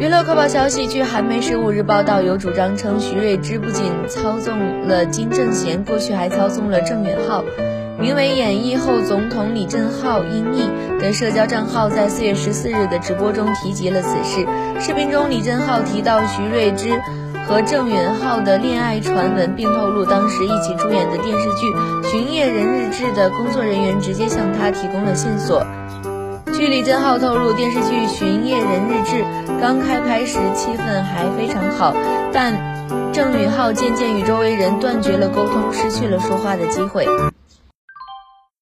娱乐快报消息：据韩媒十五日报道，有主张称徐睿知不仅操纵了金正贤，过去还操纵了郑允浩。名为“演艺后总统李正浩音译”的社交账号在四月十四日的直播中提及了此事。视频中，李正浩提到徐睿知和郑允浩的恋爱传闻，并透露当时一起出演的电视剧《巡夜人日志》的工作人员直接向他提供了线索。据李正浩透露，电视剧《巡夜人》刚开拍时气氛还非常好，但郑允浩渐渐与周围人断绝了沟通，失去了说话的机会。